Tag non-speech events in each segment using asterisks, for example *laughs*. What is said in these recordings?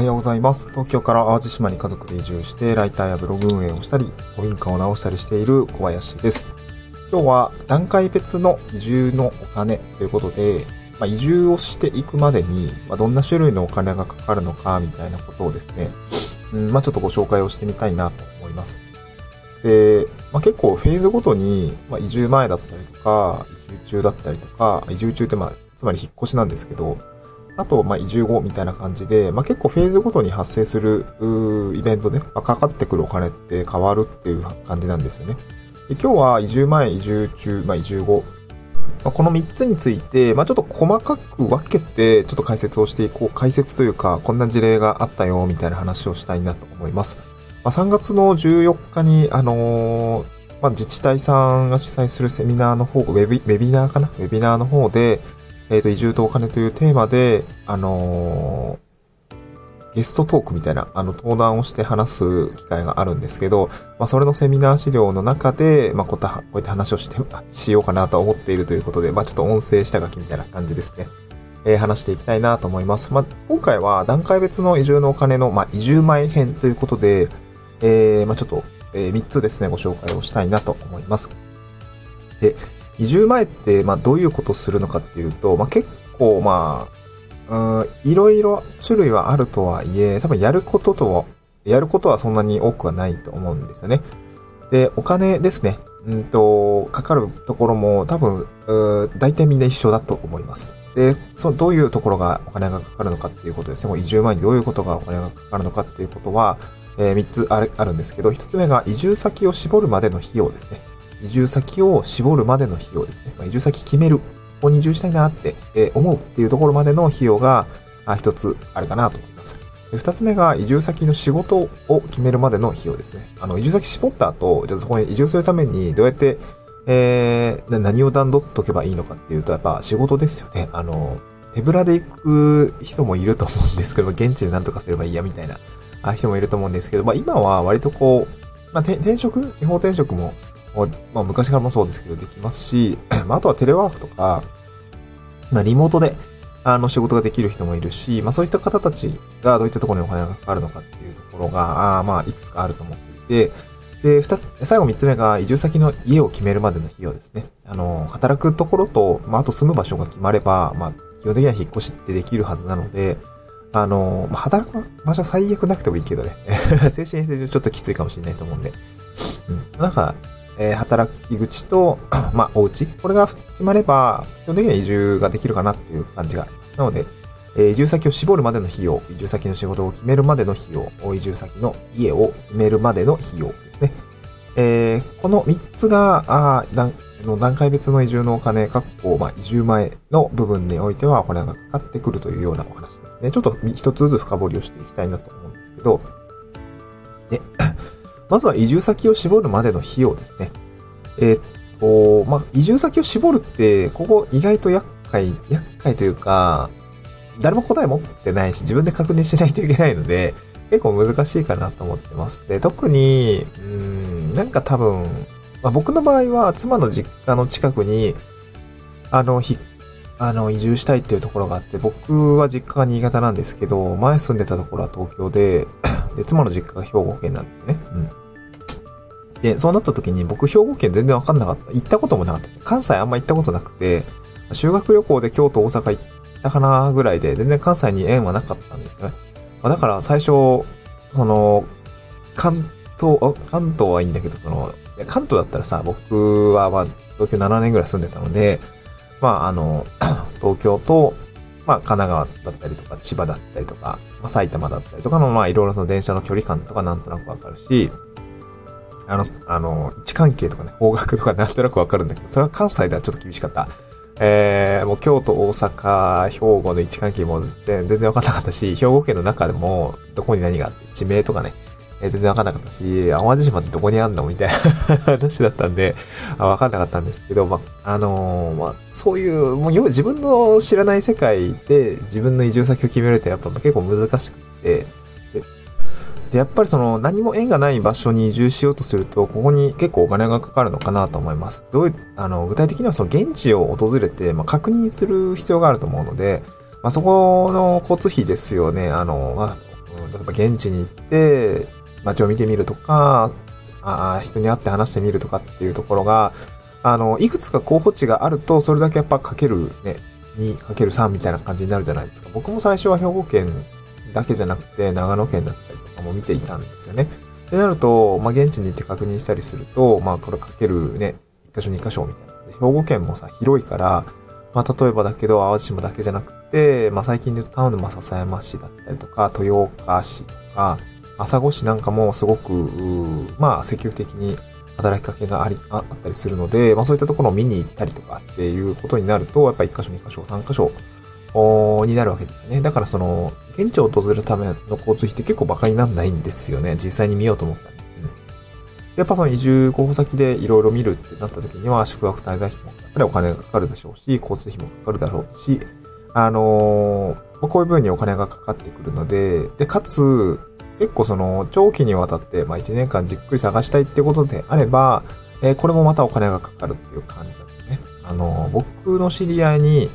はようございます。東京から淡路島に家族で移住して、ライターやブログ運営をしたり、古民家を直したりしている小林です。今日は段階別の移住のお金ということで、まあ、移住をしていくまでに、まあ、どんな種類のお金がかかるのかみたいなことをですね、うんまあ、ちょっとご紹介をしてみたいなと思います。で、まあ、結構フェーズごとに、まあ、移住前だったりとか、移住中だったりとか、移住中ってまあ、つまり引っ越しなんですけど、あと、ま、移住後みたいな感じで、まあ、結構フェーズごとに発生する、イベントで、まあ、かかってくるお金って変わるっていう感じなんですよね。で今日は移住前、移住中、まあ、移住後、ま、この3つについて、ま、ちょっと細かく分けて、ちょっと解説をしていこう。解説というか、こんな事例があったよ、みたいな話をしたいなと思います。ま、3月の14日に、あのー、まあ、自治体さんが主催するセミナーの方、ウェビウェビナーかな？ウェビナーの方で、えっ、ー、と、移住とお金というテーマで、あのー、ゲストトークみたいな、あの、登壇をして話す機会があるんですけど、まあ、それのセミナー資料の中で、まあ、こうやって話をして、*laughs* しようかなと思っているということで、まあ、ちょっと音声下書きみたいな感じですね。えー、話していきたいなと思います。まあ、今回は段階別の移住のお金の、まあ、移住前編ということで、えー、まあ、ちょっと、えー、3つですね、ご紹介をしたいなと思います。で、移住前って、まあ、どういうことするのかっていうと、まあ、結構、まあ、ん、いろいろ種類はあるとはいえ、多分やることと、やることはそんなに多くはないと思うんですよね。で、お金ですね。うんと、かかるところも多分、大体みんな一緒だと思います。で、その、どういうところがお金がかかるのかっていうことですね。もう移住前にどういうことがお金がかかるのかっていうことは、えー、3つあるんですけど、1つ目が移住先を絞るまでの費用ですね。移住先を絞るまでの費用ですね。ま、移住先決める。ここに移住したいなって、え思うっていうところまでの費用が一つあるかなと思います。二つ目が移住先の仕事を決めるまでの費用ですね。あの、移住先絞った後、じゃあそこに移住するためにどうやって、えー、何を段取っとけばいいのかっていうと、やっぱ仕事ですよね。あの、手ぶらで行く人もいると思うんですけど、*laughs* 現地で何とかすればいいやみたいな人もいると思うんですけど、まあ今は割とこう、まあ転職？地方転職もまあ、昔からもそうですけど、できますし、*clears throat* まあ、あとはテレワークとか、まあ、リモートで、あの、仕事ができる人もいるし、まあ、そういった方たちがどういったところにお金がかかるのかっていうところが、あまあ、いくつかあると思っていて、で、二つ、最後三つ目が移住先の家を決めるまでの費用ですね。あの、働くところと、まあ、あと住む場所が決まれば、まあ、基本的には引っ越しってできるはずなので、あの、まあ、働く場所は最悪なくてもいいけどね。*laughs* 精神衛生上ちょっときついかもしれないと思うんで。うん。なんか、えー、働き口と、*clears throat* まあ、お家。これが決まれば、基本的には移住ができるかなっていう感じがあります。なので、えー、移住先を絞るまでの費用、移住先の仕事を決めるまでの費用、移住先の家を決めるまでの費用ですね。えー、この3つが、あ段の段階別の移住のお金、かっこ、まあ、移住前の部分においては、これがかかってくるというようなお話ですね。ちょっと一つずつ深掘りをしていきたいなと思うんですけど、まずは移住先を絞るまでの費用ですね。えー、っと、まあ、移住先を絞るって、ここ意外と厄介、厄介というか、誰も答え持ってないし、自分で確認しないといけないので、結構難しいかなと思ってます。で、特に、うん、なんか多分、まあ、僕の場合は妻の実家の近くに、あの、ひ、あの、移住したいっていうところがあって、僕は実家が新潟なんですけど、前住んでたところは東京で、で、妻の実家が兵庫県なんですね。うん。で、そうなった時に僕兵庫県全然わかんなかった。行ったこともなかった関西あんま行ったことなくて、修学旅行で京都、大阪行ったかなぐらいで、全然関西に縁はなかったんですよね。ま、だから最初、その、関東、関東はいいんだけど、その、関東だったらさ、僕はまあ、東京7年ぐらい住んでたので、まあ、あの、*clears throat* 東京と、まあ、神奈川だったりとか、千葉だったりとか、まあ、埼玉だったりとかの、まあ、いろいろその電車の距離感とかなんとなくわかるし、あの、あの、位置関係とかね、方角とかなんとなくわかるんだけど、それは関西ではちょっと厳しかった。えー、もう京都、大阪、兵庫の位置関係も全然わかんなかったし、兵庫県の中でも、どこに何があって、地名とかね、えー、全然わかんなかったし、淡路島ってどこにあんのみたいな *laughs* 話だったんで、わかんなかったんですけど、まあ、あのー、まあ、そういう、もう自分の知らない世界で自分の移住先を決めるってやっぱ結構難しくて、で、やっぱりその何も縁がない場所に移住しようとすると、ここに結構お金がかかるのかなと思います。どういう、あの、具体的にはその現地を訪れて、まあ、確認する必要があると思うので、まあ、そこの交通費ですよね。あの、まあ、例えば現地に行って、街を見てみるとか、あ人に会って話してみるとかっていうところが、あの、いくつか候補地があると、それだけやっぱかけるね、2かける3みたいな感じになるじゃないですか。僕も最初は兵庫県だけじゃなくて、長野県だったりかも見ていたんですよね。ってなると、まあ、現地に行って確認したりすると、まあ、これかけるね、1箇所2箇所みたいな。で、兵庫県もさ、広いから、まあ、例えばだけど、淡路島だけじゃなくて、まあ、最近で言うとタウンの、笹山市だったりとか、豊岡市とか、朝来市なんかもすごく、まあ、積極的に働きかけがあり、あったりするので、まあそういったところを見に行ったりとかっていうことになると、やっぱ1箇所、2箇所、3箇所おになるわけですよね。だからその、現地を訪れるための交通費って結構馬鹿にならないんですよね。実際に見ようと思ったら、ね。うん。やっぱその移住候補先でいろいろ見るってなった時には、宿泊滞在費もやっぱりお金がかかるでしょうし、交通費もかかるだろうし、あのー、こういう分にお金がかかってくるので、で、かつ、結構その、長期にわたって、まあ1年間じっくり探したいってことであれば、えー、これもまたお金がかかるっていう感じなんですよね。あの、僕の知り合いに、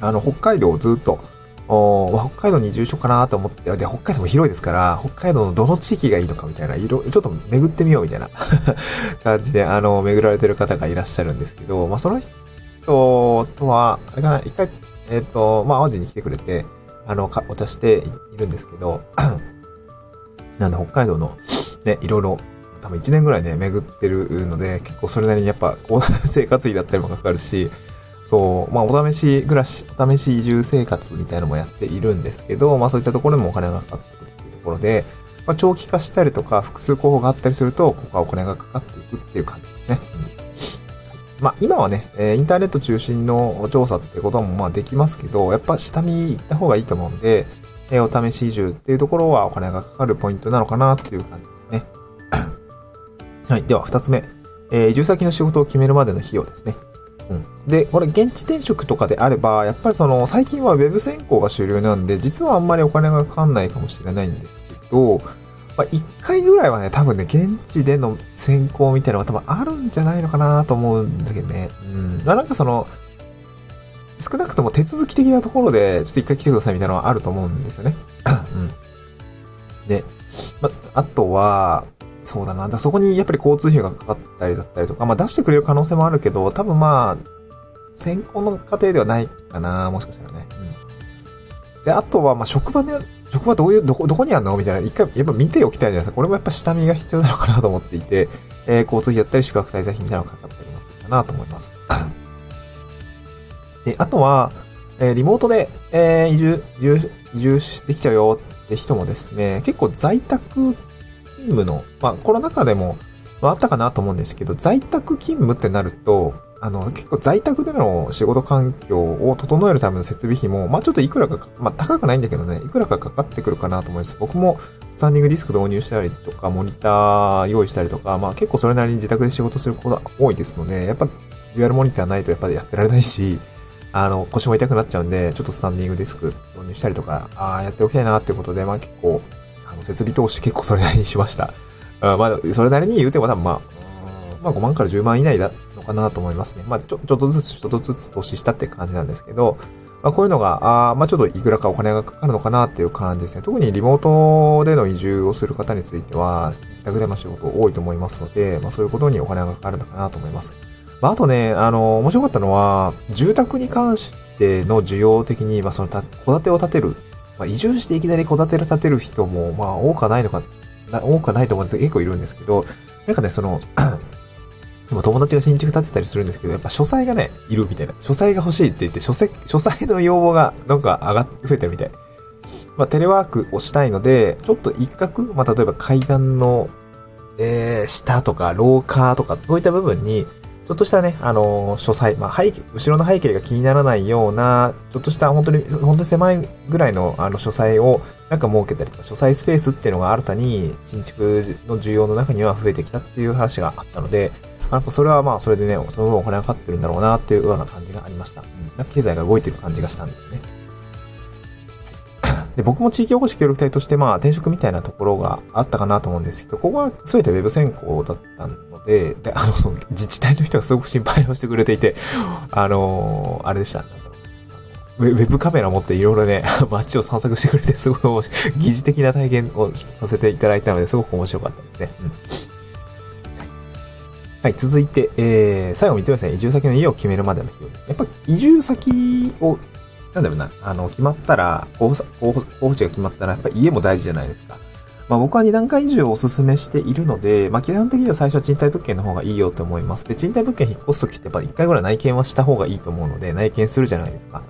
あの、北海道をずっと、お北海道に移住しようかなと思って、で、北海道も広いですから、北海道のどの地域がいいのかみたいな、いろ、ちょっと巡ってみようみたいな *laughs* 感じで、あの、巡られてる方がいらっしゃるんですけど、まあ、その人とは、あれかな、一回、えっ、ー、と、まあ、淡路に来てくれて、あの、お茶しているんですけど、*clears throat* なんで北海道のね、いろいろ、多分1年ぐらいね、巡ってるので、結構それなりにやっぱ、こう、*laughs* 生活費だったりもかかるし、そう、まあ、お試し暮らし、お試し移住生活みたいなのもやっているんですけど、まあ、そういったところでもお金がかかってくるっていうところで、まあ、長期化したりとか、複数候補があったりすると、ここはお金がかかっていくっていう感じですね。うん、まあ、今はね、えインターネット中心の調査ってこともまあできますけど、やっぱ下見行った方がいいと思うんで、えお試し移住っていうところはお金がかかるポイントなのかなっていう感じですね。はい。では、二つ目。えー、移住先の仕事を決めるまでの費用ですね。うん。で、これ、現地転職とかであれば、やっぱりその、最近は Web 選考が主流なんで、実はあんまりお金がかかんないかもしれないんですけど、まあ、一回ぐらいはね、多分ね、現地での選考みたいなのが多分あるんじゃないのかなと思うんだけどね。うん。まあ、なんかその、少なくとも手続き的なところで、ちょっと一回来てくださいみたいなのはあると思うんですよね。*coughs* うん。で、ま、あとは、そうだな。だそこにやっぱり交通費がかかったりだったりとか、まあ出してくれる可能性もあるけど、多分まあ、先行の過程ではないかな、もしかしたらね。うん。で、あとは、まあ職場で、職場どういう、どこ、どこにあんの？みたいな、一回やっぱ見ておきたいじゃないですか。これもやっぱ下見が必要なのかなと思っていて、えー、交通費だったり宿泊滞在費みたいなのがかかったりもするかなと思います。で、あとは、えー、リモートで、えー、移住、移住、移住できちゃうよって人もですね、結構在宅勤務の、まあ、コロナ禍でも、まあ、ったかなと思うんですけど、在宅勤務ってなると、あの、結構在宅での仕事環境を整えるための設備費も、まあちょっといくらか、まあ高くないんだけどね、いくらかかかってくるかなと思います。僕もスタンディングディスク導入したりとか、モニター用意したりとか、まあ結構それなりに自宅で仕事することが多いですので、やっぱデュアルモニターないとやっぱりやってられないし、あの、腰も痛くなっちゃうんで、ちょっとスタンディングディスク導入したりとか、ああ、やっておきたいなってことで、まあ結構、の、設備投資結構それなりにしました。*laughs* あまあ、それなりに言うても多分まあ、まあ5万から10万以内だのかなと思いますね。まあちょ、ちょっとずつちょっとずつ投資したって感じなんですけど、まあこういうのが、あまあちょっといくらかお金がかかるのかなっていう感じですね。特にリモートでの移住をする方については、自宅での仕事多いと思いますので、まあそういうことにお金がかかるのかなと思います。まあ、あとね、あの、面白かったのは、住宅に関しての需要的に、まあ、その、戸建てを建てる。まあ、移住していきなり戸建てを建てる人も、まあ、多くはないのか、多くはないと思うんですけど、結構いるんですけど、なんかね、その *clears throat* 友達が新築建てたりするんですけど、やっぱ書斎がね、いるみたいな。書斎が欲しいって言って、書斎、書斎の要望がなんか上がっ、増えてるみたい。まあ、テレワークをしたいので、ちょっと一角、まあ、例えば階段の、えー、下とか廊下とか、そういった部分に、ちょっとしたね、あのー、書斎、まあ、背景、後ろの背景が気にならないような、ちょっとした本当に、本当に狭いぐらいの、あの、書斎を、なんか設けたりとか、書斎スペースっていうのが新たに、新築の需要の中には増えてきたっていう話があったので、なんかそれはまあ、それでね、その分お金がかかってるんだろうなっていうような感じがありました。うん。なんか経済が動いてる感じがしたんですね。で、僕も地域おこし協力隊として、まあ、転職みたいなところがあったかなと思うんですけど、ここは全て Web 選考だったので、で、あの、その自治体の人がすごく心配をしてくれていて、あの、あれでした。ウェブカメラ持っていろいろね、*laughs* 街を散策してくれて、すごい疑似的な体験をさせていただいたので、すごく面白かったですね。はい。続いて、えー、最後見てますね。移住先の家を決めるまでの費用ですね。やっぱ移住先を、なんだろうな、あの、決まったら、候補候補地が決まったら、やっぱり家も大事じゃないですか。まあ僕は2段階移住をお勧めしているので、まあ基本的には最初は賃貸物件の方がいいよと思います。で、賃貸物件引っ越すときってやっぱ1回ぐらい内見はした方がいいと思うので、内見するじゃないですか。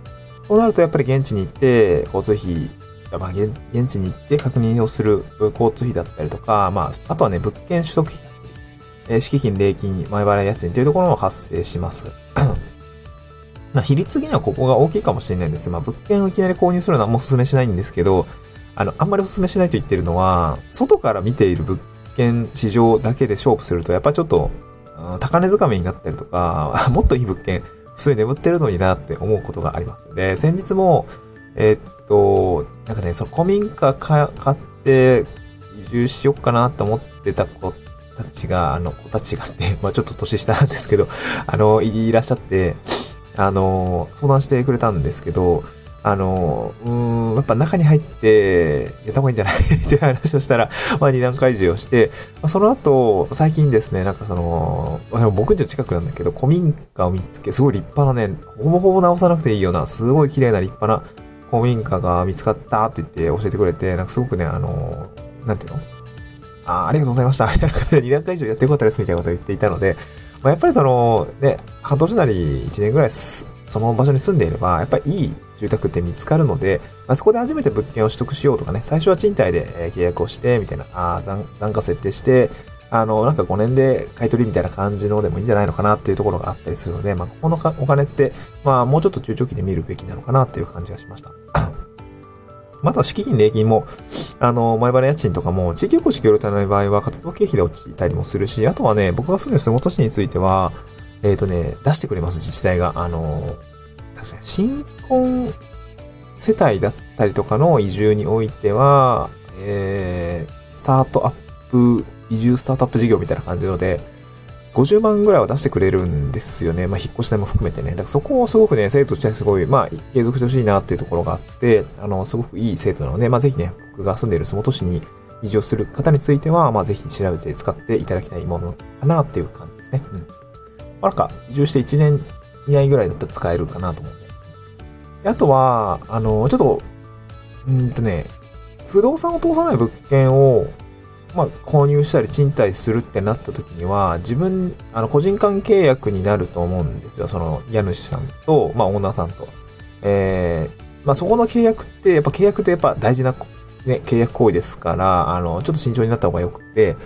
そうなるとやっぱり現地に行って、交通費、まあ現地に行って確認をする交通費だったりとか、まあ、あとはね、物件取得費だったり、えー、敷金、礼金、前払い家賃というところも発生します。まあ、比率的にはここが大きいかもしれないんです。まあ、物件をいきなり購入するのはあんまお勧めしないんですけど、あの、あんまりお勧めしないと言ってるのは、外から見ている物件市場だけで勝負すると、やっぱちょっと、高値掴みになったりとか、*laughs* もっといい物件、普通に眠ってるのになって思うことがあります。で、先日も、えー、っと、なんかね、その古民家買って移住しようかなって思ってた子たちが、あの子たちがね、まあちょっと年下なんですけど、あの、いらっしゃって、あの、相談してくれたんですけど、あの、うん、やっぱ中に入ってやった方がいいんじゃない？っていう話をしたら、まあ二段階事をして、まあ、その後、最近ですね、なんかその、僕んちの近くなんだけど、古民家を見つけ、すごい立派なね、ほぼほぼ直さなくていいような、すごい綺麗な立派な古民家が見つかったって言って教えてくれて、なんかすごくね、あの、なんていうの？あありがとうございました。みたいな感じで2段階以上やってよかったですみたいなことを言っていたので、まあ、やっぱりその、ね、半年なり1年ぐらいその場所に住んでいれば、やっぱりいい住宅って見つかるので、まあ、そこで初めて物件を取得しようとかね、最初は賃貸で契約をして、みたいな、あ残残価設定して、あの、なんか5年で買い取りみたいな感じのでもいいんじゃないのかなっていうところがあったりするので、まあ、ここのお金って、まあ、もうちょっと中長期で見るべきなのかなっていう感じがしました。*coughs* また、敷金、礼金も、あの、前払い家賃とかも、地域おこし協力隊の場合は活動経費で落ちたりもするし、あとはね、僕が住んでる洲本市については、えっ、ー、とね、出してくれます、自治体が。あの、確かに新婚世帯だったりとかの移住においては、えー、スタートアップ、移住スタートアップ事業みたいな感じので、50万ぐらいは出してくれるんですよね。まあ、引っ越し代も含めてね。だからそこをすごくね、生徒としてはすごい、まあ、継続してほしいなっていうところがあって、あの、すごくいい生徒なので、まあ、ぜひね、僕が住んでいる洲本市に移住する方については、まあ、ぜひ調べて使っていただきたいものかなっていう感じですね。うん。あ、なんか、移住して1年以内ぐらいだったら使えるかなと思って。あとは、あの、ちょっと、うんとね、不動産を通さない物件を、まあ、購入したり賃貸するってなった時には、自分、あの、個人間契約になると思うんですよ。その、家主さんと、まあ、オーナーさんと。えー、まあ、そこの契約って、やっぱ契約ってやっぱ大事な、ね、契約行為ですから、あの、ちょっと慎重になった方がよくて、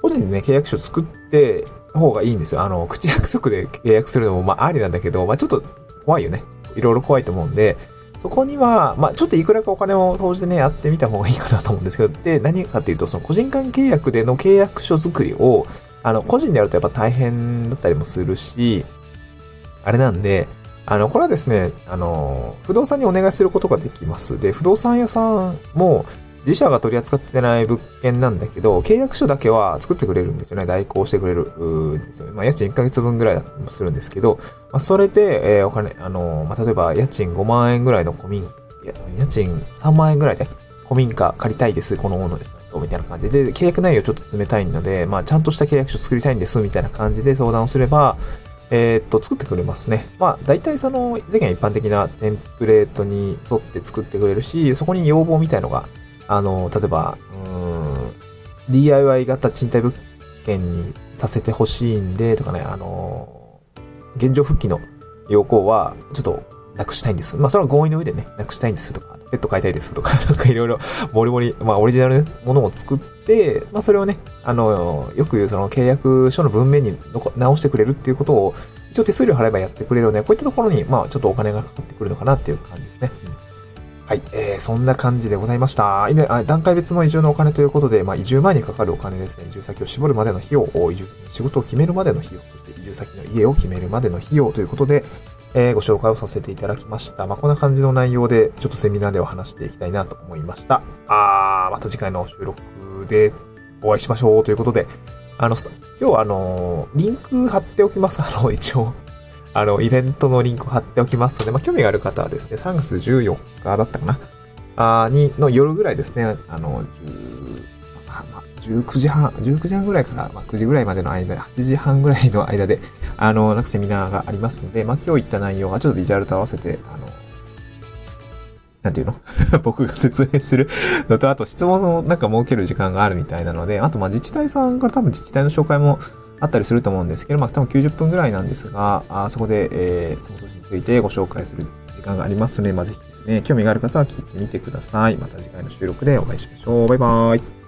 個人でね、契約書作って方がいいんですよ。あの、口約束で契約するのも、まあ、ありなんだけど、まあ、ちょっと怖いよね。いろいろ怖いと思うんで、そこには、まあ、ちょっといくらかお金を投じてね、やってみた方がいいかなと思うんですけど、で、何かっていうと、その個人間契約での契約書作りを、あの、個人でやるとやっぱ大変だったりもするし、あれなんで、あの、これはですね、あの、不動産にお願いすることができます。で、不動産屋さんも、自社が取り扱ってない物件なんだけど、契約書だけは作ってくれるんですよね。代行してくれるんですよね。まあ、家賃1ヶ月分ぐらいだったりもするんですけど、まあ、それで、えー、お金、あのー、まあ、例えば、家賃5万円ぐらいの古民、家家賃3万円ぐらいで、古民家借りたいです、このものです。みたいな感じで、契約内容ちょっと冷たいので、まあ、ちゃんとした契約書作りたいんです、みたいな感じで相談をすれば、えー、っと、作ってくれますね。まあ、大体その、世間一般的なテンプレートに沿って作ってくれるし、そこに要望みたいのがあの、例えば、うん、DIY 型賃貸物件にさせてほしいんで、とかね、あの、現状復帰の要項は、ちょっとなくしたいんです。まあ、それは合意の上でね、なくしたいんですとか、ペット飼いたいですとか、*laughs* なんかいろいろ、もりもり、まあ、オリジナルのものを作って、まあ、それをね、あの、よく言うその契約書の文面に直してくれるっていうことを、一応手数料払えばやってくれるので、こういったところに、まあ、ちょっとお金がかかってくるのかなっていう感じですね。うんはい、えー、そんな感じでございました。今、段階別の移住のお金ということで、まあ、移住前にかかるお金ですね、移住先を絞るまでの費用、移住仕事を決めるまでの費用、そして移住先の家を決めるまでの費用ということで、えー、ご紹介をさせていただきました。まあ、こんな感じの内容で、ちょっとセミナーでは話していきたいなと思いました。あー、また次回の収録でお会いしましょうということで、あの、今日はあの、リンク貼っておきます。あの、一応、あの、イベントのリンクを貼っておきますので、まあ、興味がある方はですね、3月14日だったかな。あに、の夜ぐらいですね、あの、19時半、19時半ぐらいから、まあ、9時ぐらいまでの間で、8時半ぐらいの間で、あの、なんかセミナーがありますので、まあ、今日言った内容がちょっとビジュアルと合わせて、あの、なんていうの？*laughs* 僕が説明する *laughs* のと、あと質問をなんか設ける時間があるみたいなので、あとまあ自治体さんから多分自治体の紹介もあったりすると思うんですけど、まあ多分90分ぐらいなんですが、あそこで、えー、その年についてご紹介する時間がありますので、まあぜひですね、興味がある方は聞いてみてください。また次回の収録でお会いしましょう。バイバーイ。